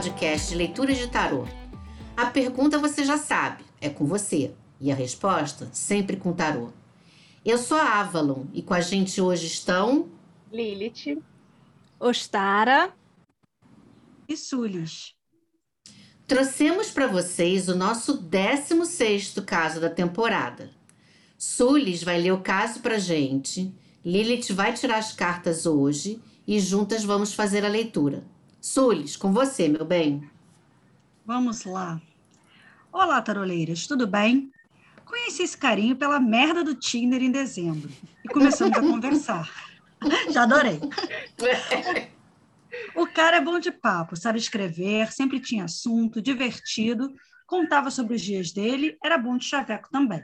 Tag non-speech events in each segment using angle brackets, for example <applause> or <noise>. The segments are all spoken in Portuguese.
podcast de leitura de tarô. A pergunta você já sabe, é com você. E a resposta, sempre com tarô. Eu sou a Avalon e com a gente hoje estão. Lilith. Ostara. E Sulis. Trouxemos para vocês o nosso 16 caso da temporada. Sulis vai ler o caso para gente, Lilith vai tirar as cartas hoje e juntas vamos fazer a leitura. Sulis, com você, meu bem. Vamos lá. Olá, taroleiras, tudo bem? Conheci esse carinho pela merda do Tinder em dezembro e começamos a conversar. <laughs> Já adorei. O cara é bom de papo, sabe escrever, sempre tinha assunto, divertido, contava sobre os dias dele, era bom de chaveco também.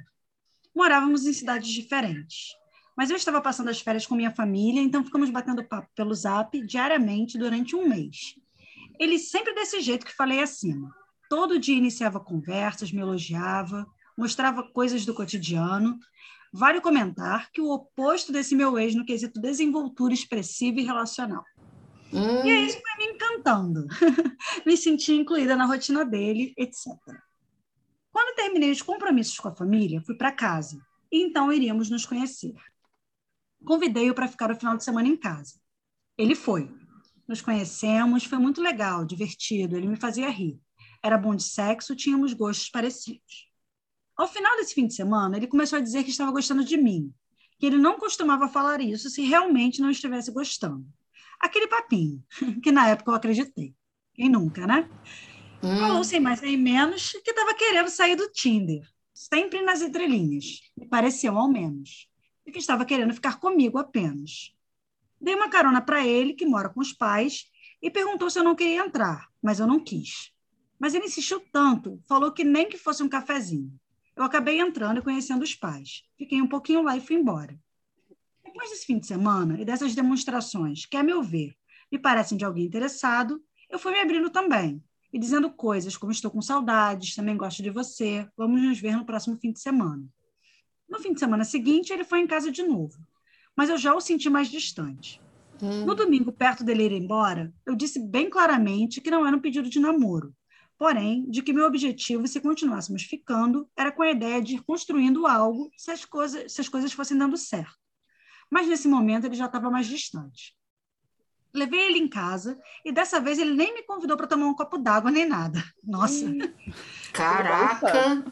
Morávamos em cidades diferentes. Mas eu estava passando as férias com minha família, então ficamos batendo papo pelo zap diariamente durante um mês. Ele sempre desse jeito que falei acima. Todo dia iniciava conversas, me elogiava, mostrava coisas do cotidiano. Vale comentar que o oposto desse meu ex no quesito desenvoltura expressiva e relacional. Hum. E aí isso foi me encantando. <laughs> me senti incluída na rotina dele, etc. Quando terminei os compromissos com a família, fui para casa. E então iríamos nos conhecer. Convidei-o para ficar o final de semana em casa. Ele foi. Nos conhecemos, foi muito legal, divertido, ele me fazia rir. Era bom de sexo, tínhamos gostos parecidos. Ao final desse fim de semana, ele começou a dizer que estava gostando de mim, que ele não costumava falar isso se realmente não estivesse gostando. Aquele papinho, <laughs> que na época eu acreditei. Quem nunca, né? Hum. Falou sem mais nem menos que estava querendo sair do Tinder, sempre nas entrelinhas, me pareceu ao menos, e que estava querendo ficar comigo apenas. Dei uma carona para ele, que mora com os pais, e perguntou se eu não queria entrar, mas eu não quis. Mas ele insistiu tanto, falou que nem que fosse um cafezinho. Eu acabei entrando e conhecendo os pais. Fiquei um pouquinho lá e fui embora. Depois desse fim de semana e dessas demonstrações, que, a meu ver, me parecem de alguém interessado, eu fui me abrindo também e dizendo coisas como estou com saudades, também gosto de você, vamos nos ver no próximo fim de semana. No fim de semana seguinte, ele foi em casa de novo, mas eu já o senti mais distante. Hum. No domingo, perto dele ir embora, eu disse bem claramente que não era um pedido de namoro, porém, de que meu objetivo, se continuássemos ficando, era com a ideia de ir construindo algo se as coisas, se as coisas fossem dando certo. Mas nesse momento ele já estava mais distante. Levei ele em casa e dessa vez ele nem me convidou para tomar um copo d'água nem nada. Nossa. Caraca!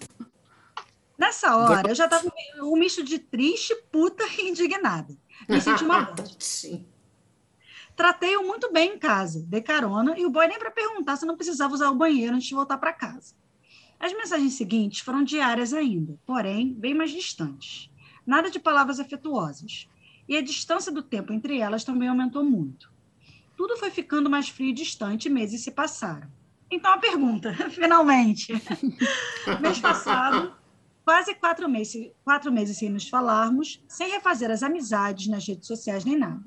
Nessa hora, eu já estava um misto de triste, puta e indignada. Me senti uma. <laughs> Tratei-o muito bem em casa, dei carona e o boy nem para perguntar se não precisava usar o banheiro antes de voltar para casa. As mensagens seguintes foram diárias ainda, porém bem mais distantes. Nada de palavras afetuosas. E a distância do tempo entre elas também aumentou muito. Tudo foi ficando mais frio e distante, meses se passaram. Então a pergunta, <laughs> finalmente. <laughs> Mês passado, quase quatro meses, quatro meses sem nos falarmos, sem refazer as amizades nas redes sociais nem nada.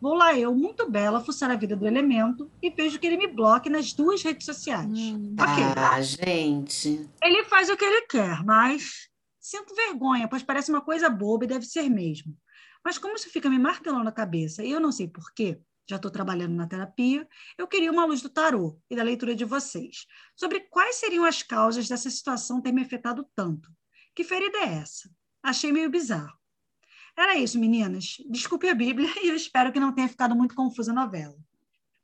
Vou lá eu, muito bela, fuçar a vida do elemento e vejo que ele me bloque nas duas redes sociais. Hum, okay. Ah, gente. Ele faz o que ele quer, mas sinto vergonha, pois parece uma coisa boba e deve ser mesmo. Mas como isso fica me martelando na cabeça e eu não sei porquê, já estou trabalhando na terapia, eu queria uma luz do tarô e da leitura de vocês sobre quais seriam as causas dessa situação ter me afetado tanto. Que ferida é essa? Achei meio bizarro. Era isso, meninas. Desculpe a Bíblia <laughs> e eu espero que não tenha ficado muito confusa a novela.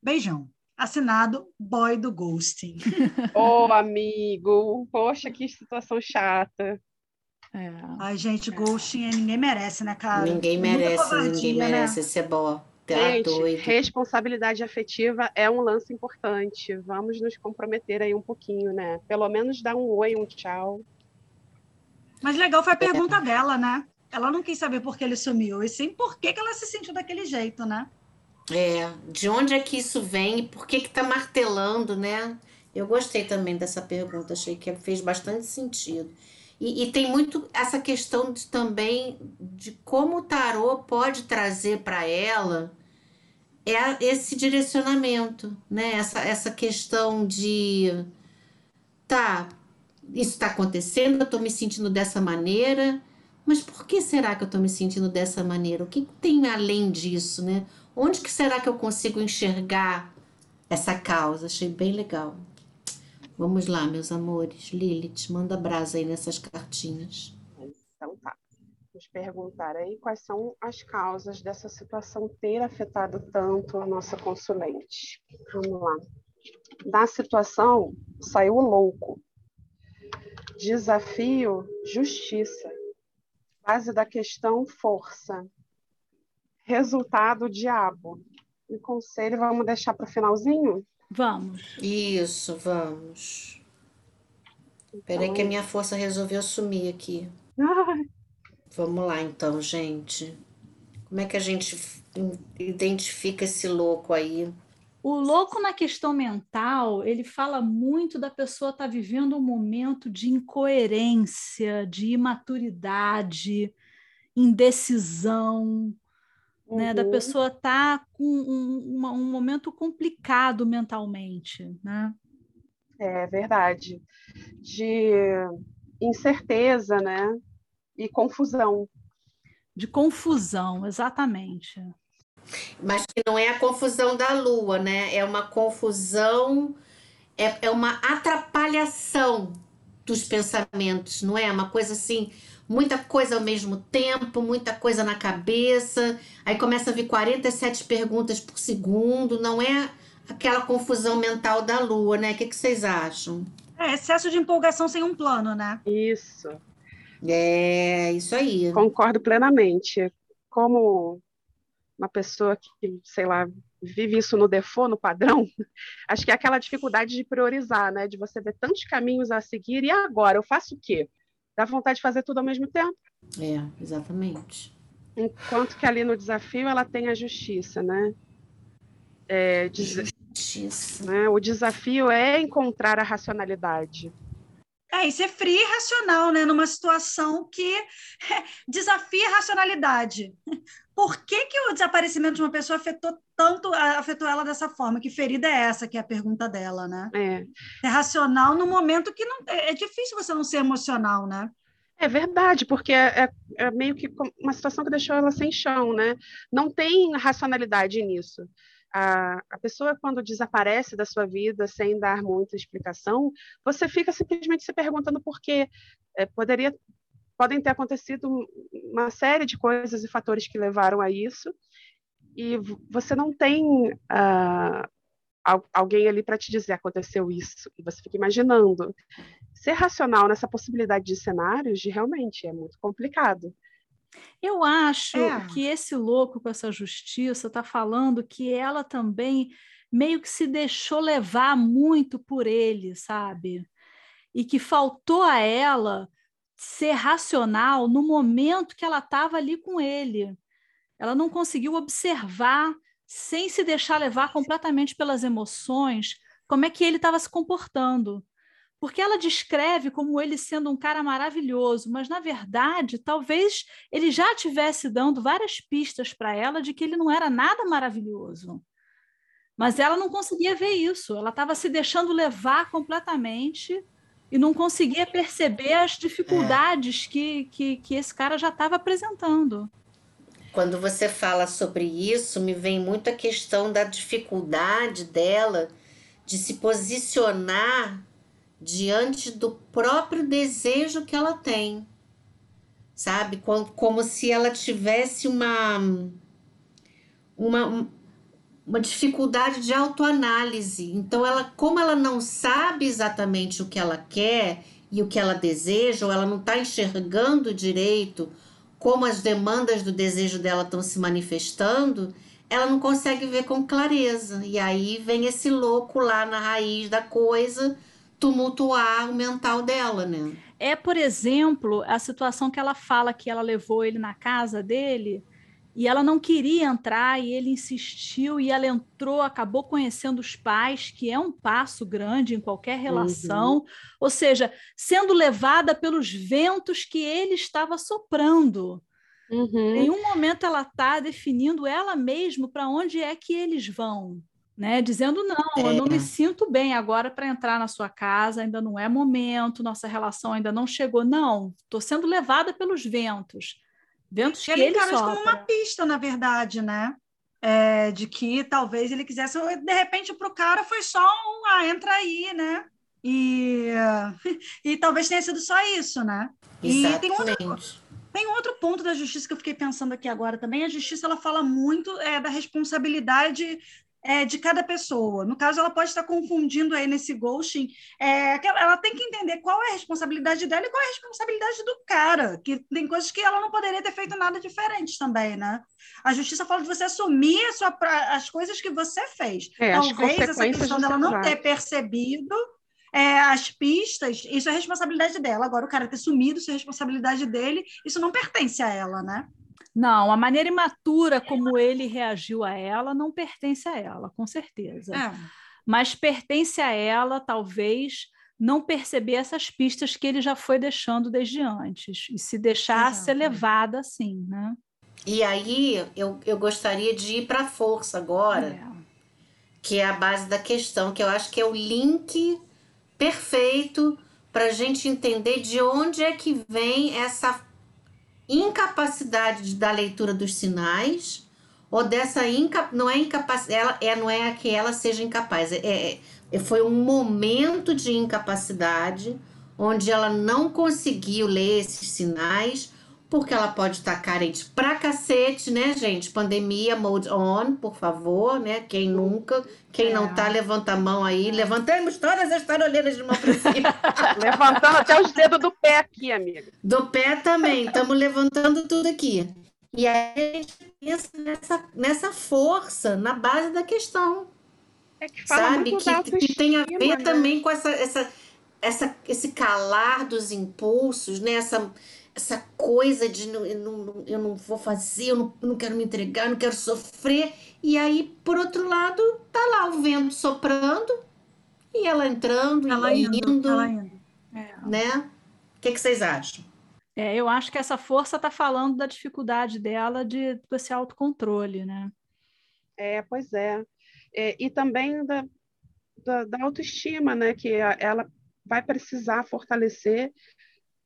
Beijão. Assinado Boy do Ghosting. <laughs> Ô, oh, amigo. Poxa, que situação chata. É. Ai, gente, ghosting ninguém merece, né, cara? Ninguém merece, ninguém né? merece ser boa. Tá gente, doido. responsabilidade afetiva é um lance importante. Vamos nos comprometer aí um pouquinho, né? Pelo menos dar um oi, um tchau. Mas legal foi a pergunta é. dela, né? Ela não quis saber por que ele sumiu, e sim por que, que ela se sentiu daquele jeito, né? É, de onde é que isso vem e por que que tá martelando, né? Eu gostei também dessa pergunta, achei que fez bastante sentido. E, e, tem muito essa questão de, também de como o tarô pode trazer para ela é esse direcionamento, né? Essa, essa questão de tá, isso está acontecendo, eu estou me sentindo dessa maneira, mas por que será que eu estou me sentindo dessa maneira? O que tem além disso, né? Onde que será que eu consigo enxergar essa causa. Achei bem legal. Vamos lá, meus amores. Lilith, manda brasa aí nessas cartinhas. Então tá. Vamos perguntar aí quais são as causas dessa situação ter afetado tanto a nossa consulente. Vamos lá. Da situação, saiu louco. Desafio, justiça. Base da questão, força. Resultado, diabo. E conselho, vamos deixar para o finalzinho? Vamos. Isso, vamos. Peraí que a minha força resolveu sumir aqui. Vamos lá então, gente. Como é que a gente identifica esse louco aí? O louco na questão mental, ele fala muito da pessoa estar vivendo um momento de incoerência, de imaturidade, indecisão, né? Da uhum. pessoa estar com um, uma- um momento complicado mentalmente, né? É verdade. De incerteza, né? E confusão. De confusão, exatamente. Mas que não é a confusão da lua, né? É uma confusão, é, é uma atrapalhação dos pensamentos, não é? Uma coisa assim, muita coisa ao mesmo tempo, muita coisa na cabeça. Aí começa a vir 47 perguntas por segundo, não é aquela confusão mental da lua, né? O que, que vocês acham? É excesso de empolgação sem um plano, né? Isso. É, isso aí. Concordo plenamente. Como uma pessoa que, sei lá, vive isso no default, no padrão, <laughs> acho que é aquela dificuldade de priorizar, né? De você ver tantos caminhos a seguir e agora eu faço o quê? Dá vontade de fazer tudo ao mesmo tempo. É, exatamente. Enquanto que ali no desafio ela tem a justiça, né? É, des- Justiça. né? O desafio é encontrar a racionalidade. É, e ser frio e racional, né? Numa situação que <laughs> desafia a racionalidade. Por que, que o desaparecimento de uma pessoa afetou tanto, afetou ela dessa forma? Que ferida é essa, que é a pergunta dela, né? É, É racional no momento que não. É é difícil você não ser emocional, né? É verdade, porque é, é- é meio que uma situação que deixou ela sem chão, né? Não tem racionalidade nisso. A, a pessoa, quando desaparece da sua vida sem dar muita explicação, você fica simplesmente se perguntando por quê. É, poderia, podem ter acontecido um- uma série de coisas e fatores que levaram a isso, e você não tem al- alguém ali para te dizer aconteceu isso, e você fica imaginando ser racional nessa possibilidade de cenários, de realmente é muito complicado. Eu acho É. que esse louco com essa justiça está falando que ela também meio que se deixou levar muito por ele, sabe? E que faltou a ela ser racional no momento que ela estava ali com ele. Ela não conseguiu observar, sem se deixar levar completamente pelas emoções, como é que ele estava se comportando. Porque ela descreve como ele sendo um cara maravilhoso, mas na verdade, talvez ele já estivesse dando várias pistas para ela de que ele não era nada maravilhoso. Mas ela não conseguia ver isso, ela estava se deixando levar completamente e não conseguia perceber as dificuldades que, que, que esse cara já estava apresentando. Quando você fala sobre isso, me vem muito a questão da dificuldade dela de se posicionar diante do próprio desejo que ela tem. Sabe? Como, como se ela tivesse uma, uma, uma dificuldade de autoanálise. Então, ela, como ela não sabe exatamente o que ela quer e o que ela deseja, ou ela não está enxergando direito como as demandas do desejo dela estão se manifestando, ela não consegue ver com clareza. E aí vem esse louco lá na raiz da coisa tumultuar o mental dela, né? É, por exemplo, a situação que ela fala que ela levou ele na casa dele e ela não queria entrar e ele insistiu e ela entrou, acabou conhecendo os pais, que é um passo grande em qualquer relação, ou seja, sendo levada pelos ventos que ele estava soprando. Uhum. Em nenhum momento ela está definindo ela mesma para onde é que eles vão. Né? Dizendo, não, eu não me É. sinto bem agora para entrar na sua casa, ainda não é momento, nossa relação ainda não chegou. Não, estou sendo levada pelos ventos. Ventos E que ele encara isso como uma pista, na verdade, né? é, de que talvez ele quisesse, de repente, para o cara foi só um, ah, entra aí, né? E, <laughs> e talvez tenha sido só isso, né? Exatamente. E tem outro, tem outro ponto da justiça que eu fiquei pensando aqui agora também. A justiça ela fala muito é, da responsabilidade é, de cada pessoa. No caso, ela pode estar confundindo aí nesse ghosting. É, ela tem que entender qual é a responsabilidade dela e qual é a responsabilidade do cara, que tem coisas que ela não poderia ter feito nada diferente também, né? A justiça fala de você assumir sua, as coisas que você fez. É, Talvez essa questão dela não ter percebido é, as pistas, isso é responsabilidade dela. Agora, o cara ter sumido, isso é responsabilidade dele, isso não pertence a ela, né? Não, a maneira imatura como ele reagiu a ela não pertence a ela, com certeza. É. Mas pertence a ela, talvez, não perceber essas pistas que ele já foi deixando desde antes e se deixar Exato. ser levada assim, né? E aí eu, eu gostaria de ir para a força agora, é. que é a base da questão, que eu acho que é o link perfeito para a gente entender de onde é que vem essa incapacidade da leitura dos sinais ou dessa inca, não é incapacidade, ela é não é que ela seja incapaz, é, é, é, foi um momento de incapacidade onde ela não conseguiu ler esses sinais porque ela pode estar carente pra cacete, né, gente? Pandemia, mode on, por favor, né? Quem nunca, quem é. não tá, levanta a mão aí. Levantamos todas as taroleiras de mão pra cima. <laughs> Levantando até os dedos do pé aqui, amiga. Do pé também, estamos levantando tudo aqui. E aí a gente pensa nessa, nessa força, na base da questão. É que fala sabe? Que, que, tem a ver né? também com essa, essa, essa, esse calar dos impulsos, né? Essa, essa coisa de não, eu, não, eu não vou fazer, eu não, não quero me entregar, não quero sofrer. E aí, por outro lado, tá lá o vento soprando e ela entrando ela e indo, indo ela indo. É. né? O que, que vocês acham? É, eu acho que essa força está falando da dificuldade dela de esse autocontrole, né? É, pois é. é e também da, da, da, autoestima, né? Que ela vai precisar fortalecer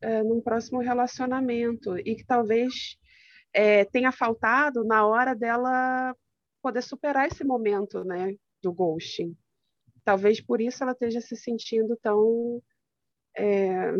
é, num próximo relacionamento e que talvez é, tenha faltado na hora dela poder superar esse momento, né, do ghosting. Talvez por isso ela esteja se sentindo tão é,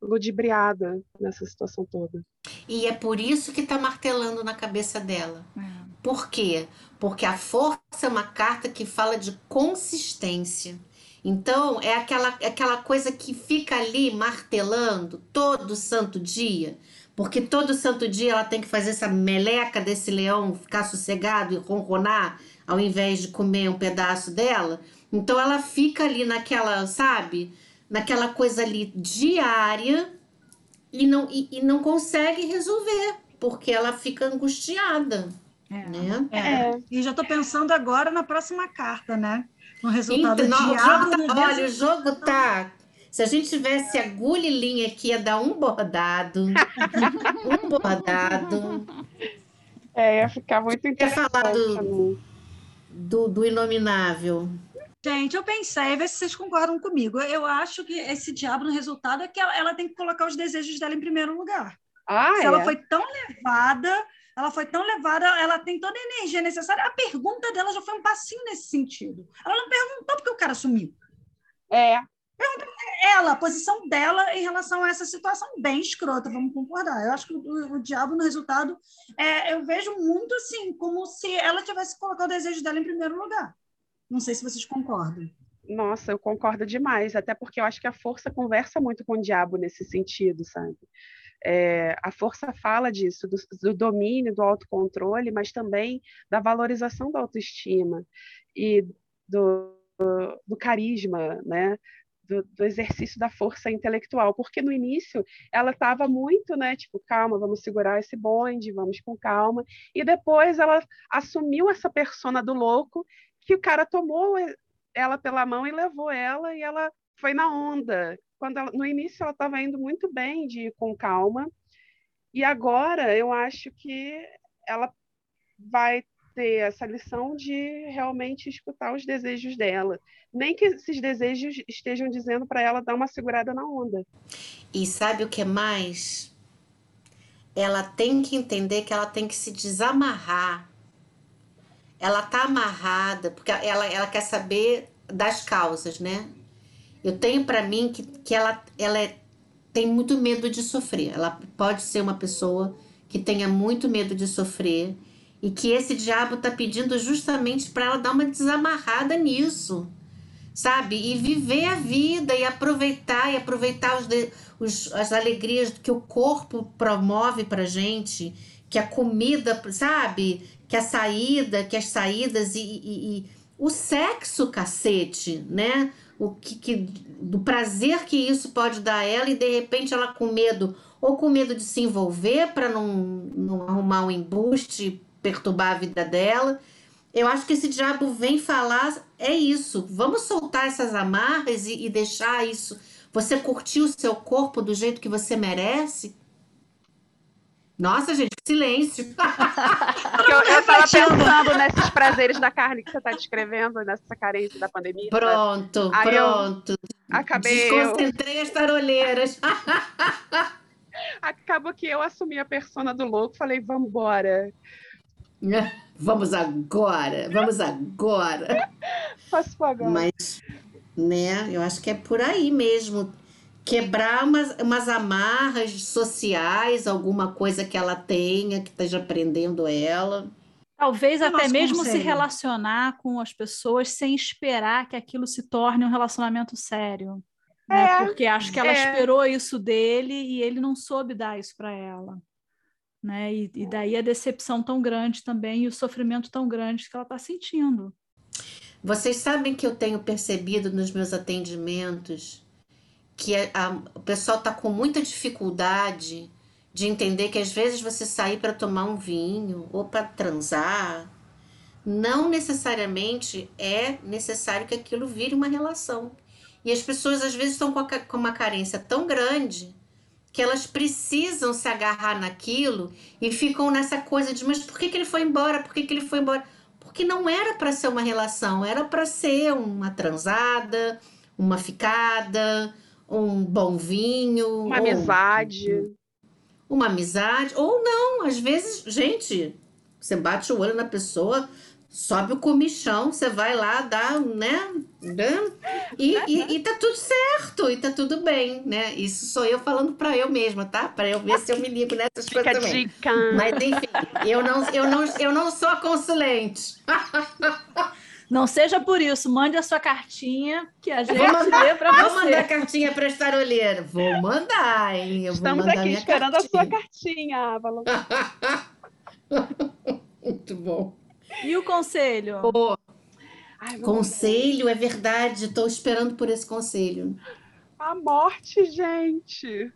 ludibriada nessa situação toda. E é por isso que está martelando na cabeça dela. É. Por quê? Porque a força é uma carta que fala de consistência. Então, é aquela, aquela coisa que fica ali martelando todo santo dia, porque todo santo dia ela tem que fazer essa meleca desse leão ficar sossegado e ronronar, ao invés de comer um pedaço dela. Então, ela fica ali naquela, sabe, naquela coisa ali diária e não, e, e não consegue resolver, porque ela fica angustiada. É, né? é. E já estou pensando agora na próxima carta, né? No resultado então, o jogo tá, Olha, o jogo tá. Se a gente tivesse agulha e linha aqui, ia dar um bordado. <laughs> um bordado. É, ia ficar muito interessante. falar do, do, do Inominável. Gente, eu pensei, ver se vocês concordam comigo. Eu acho que esse diabo no resultado é que ela, ela tem que colocar os desejos dela em primeiro lugar. Ah, se é? ela foi tão levada ela foi tão levada, ela tem toda a energia necessária. A pergunta dela já foi um passinho nesse sentido. Ela não perguntou porque o cara sumiu. É. Pergunta ela, a posição dela em relação a essa situação bem escrota, vamos concordar. Eu acho que o, o diabo, no resultado, é, eu vejo muito assim, como se ela tivesse colocado o desejo dela em primeiro lugar. Não sei se vocês concordam. Nossa, eu concordo demais, até porque eu acho que a força conversa muito com o diabo nesse sentido, sabe? É, a força fala disso, do, do, domínio, do autocontrole, mas também da valorização da autoestima e do, do, do carisma, né? Do, do, exercício da força intelectual, porque no início ela estava muito, né, tipo, calma, vamos segurar esse bonde, vamos com calma, e depois ela assumiu essa persona do louco, que o cara tomou ela pela mão e levou ela, e ela foi na onda, quando ela, no início ela estava indo muito bem, de ir com calma, e agora eu acho que ela vai ter essa lição de realmente escutar os desejos dela. Nem que esses desejos estejam dizendo para ela dar uma segurada na onda. E sabe o que mais? Ela tem que entender que ela tem que se desamarrar. ela tá amarrada, porque ela, ela quer saber das causas, né? Eu tenho para mim que, que ela, ela é, tem muito medo de sofrer. Ela pode ser uma pessoa que tenha muito medo de sofrer e que esse diabo tá pedindo justamente para ela dar uma desamarrada nisso, sabe? E viver a vida e aproveitar e aproveitar os, os as alegrias que o corpo promove para gente, que a comida, sabe? Que a saída, que as saídas e, e, e o sexo, cacete, né? O que, que, do prazer que isso pode dar a ela e de repente ela com medo ou com medo de se envolver para não, não arrumar um embuste, perturbar a vida dela. Eu acho que esse diabo vem falar é isso. Vamos soltar essas amarras e, e deixar isso. Você curtir o seu corpo do jeito que você merece? Nossa, gente, silêncio. <laughs> eu, eu tava pensando nesses prazeres da carne que você está descrevendo, nessa carência da pandemia. Pronto, Aí pronto. acabei. Desconcentrei eu... as tarolheiras. Acabou que eu assumi a persona do louco, falei, vamos embora. <laughs> Vamos agora, vamos agora. Posso pagar. Mas, né, eu acho que é por aí mesmo quebrar umas, umas amarras sociais, alguma coisa que ela tenha, que esteja prendendo ela. Talvez até mesmo se relacionar com as pessoas sem esperar que aquilo se torne um relacionamento sério. Né? É, Porque acho que ela é. esperou isso dele e ele não soube dar isso para ela. Né? E, e, daí a decepção tão grande também e o sofrimento tão grande que ela está sentindo. Vocês sabem que eu tenho percebido nos meus atendimentos que a, a, o pessoal está com muita dificuldade de entender que às vezes você sair para tomar um vinho ou para transar, não necessariamente é necessário que aquilo vire uma relação. E as pessoas às vezes estão com, com uma carência tão grande que elas precisam se agarrar naquilo e ficam nessa coisa de mas por que, que ele foi embora? Por que, que ele foi embora? Porque não era para ser uma relação, era para ser uma transada, uma ficada, um bom vinho. Uma amizade. Uma amizade. Ou não, às vezes, gente, você bate o olho na pessoa, sobe o comichão, você vai lá, dá, né? E, e, e tá tudo certo, e tá tudo bem, né? Isso sou eu falando para eu mesma, tá? Para eu ver se eu me ligo nessas Fica coisas também. Dica. Mas enfim, eu não, eu não, eu não sou a consulente. <laughs> Não seja por isso, mande a sua cartinha que a gente mandar, lê para você. Vou mandar a cartinha para estarolheira. Vou mandar, hein? Eu Estamos aqui esperando cartinha. a sua cartinha, Avalon. <laughs> Muito bom. E o conselho? Oh. Ai, conselho, é verdade. Estou esperando por esse conselho. A morte, gente.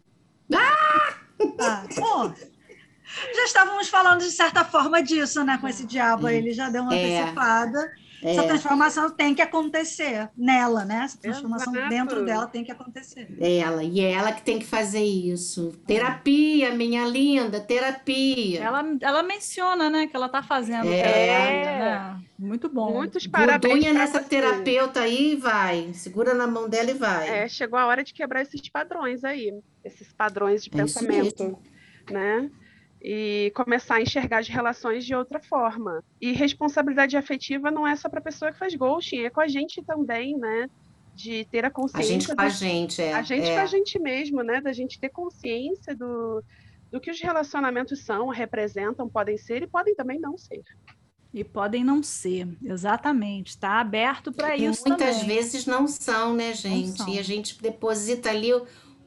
Ah! ah bom, <laughs> já estávamos falando de certa forma disso, né? Com esse diabo aí, ele já deu uma é. antecipada. É. Essa transformação tem que acontecer nela, né? Essa transformação Exato. dentro dela tem que acontecer. Ela, e é ela que tem que fazer isso. Terapia, minha linda, terapia. Ela, ela menciona, né, que ela tá fazendo é. terapia, né? Muito bom. Muitos parabéns. Gordunha nessa você. terapeuta aí vai. Segura na mão dela e vai. É, chegou a hora de quebrar esses padrões aí, esses padrões de é pensamento, né? E começar a enxergar as relações de outra forma. E responsabilidade afetiva não é só para a pessoa que faz ghosting, é com a gente também, né? De ter a consciência. A gente com a gente, é. A gente é. com a gente mesmo, né? Da gente ter consciência do, do que os relacionamentos são, representam, podem ser e podem também não ser. E podem não ser, exatamente. Está aberto para isso. Muitas também. vezes não são, né, gente? São. E a gente deposita ali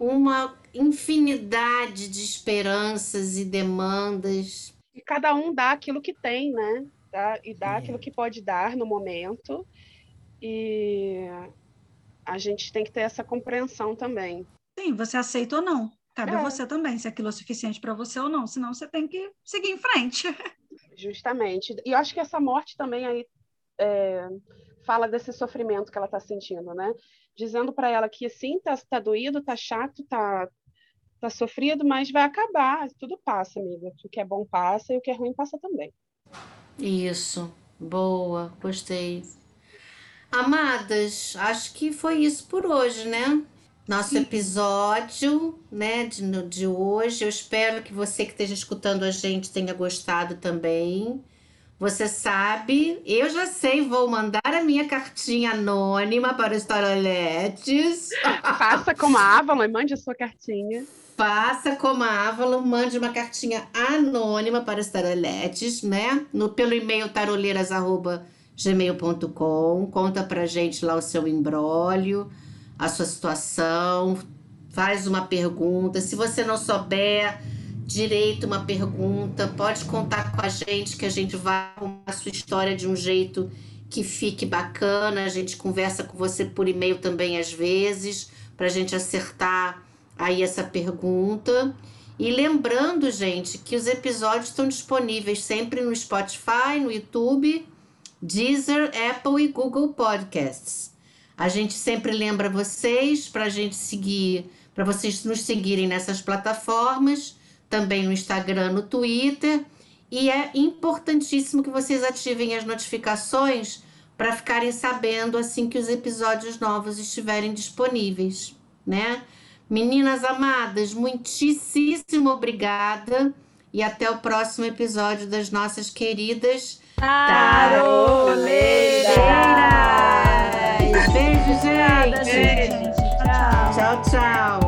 uma infinidade de esperanças e demandas. E cada um dá aquilo que tem, né? Dá, e dá é. aquilo que pode dar no momento. E a gente tem que ter essa compreensão também. Sim, você aceita ou não. Cabe é. a você também, se aquilo é suficiente para você ou não. Senão você tem que seguir em frente. <laughs> Justamente. E eu acho que essa morte também aí é, fala desse sofrimento que ela está sentindo, né? Dizendo para ela que sim, tá, tá doído, tá chato, tá, tá sofrido, mas vai acabar, tudo passa, amiga. O que é bom passa e o que é ruim passa também. Isso, boa, gostei. Amadas, acho que foi isso por hoje, né? Nosso episódio, né, de, de hoje. Eu espero que você que esteja escutando a gente tenha gostado também. Você sabe, eu já sei, vou mandar a minha cartinha anônima para os taroletes. <laughs> Faça como a Avalon e mande a sua cartinha. Faça como a Avalon, mande uma cartinha anônima para os taroletes, né? No, pelo e-mail taroleiras.gmail.com. Conta pra gente lá o seu embrólio, a sua situação, faz uma pergunta. Se você não souber direito uma pergunta, pode contar com a gente que a gente vai arrumar a sua história de um jeito que fique bacana. A gente conversa com você por e-mail também às vezes, para a gente acertar aí essa pergunta. E lembrando, gente, que os episódios estão disponíveis sempre no Spotify, no YouTube, Deezer, Apple e Google Podcasts. A gente sempre lembra vocês para a gente seguir, para vocês nos seguirem nessas plataformas também no Instagram, no Twitter. E é importantíssimo que vocês ativem as notificações para ficarem sabendo assim que os episódios novos estiverem disponíveis, né? Meninas amadas, muitíssimo obrigada e até o próximo episódio das nossas queridas Taroleiras. Beijo, gente. Beijo, gente. Tchau, tchau. tchau.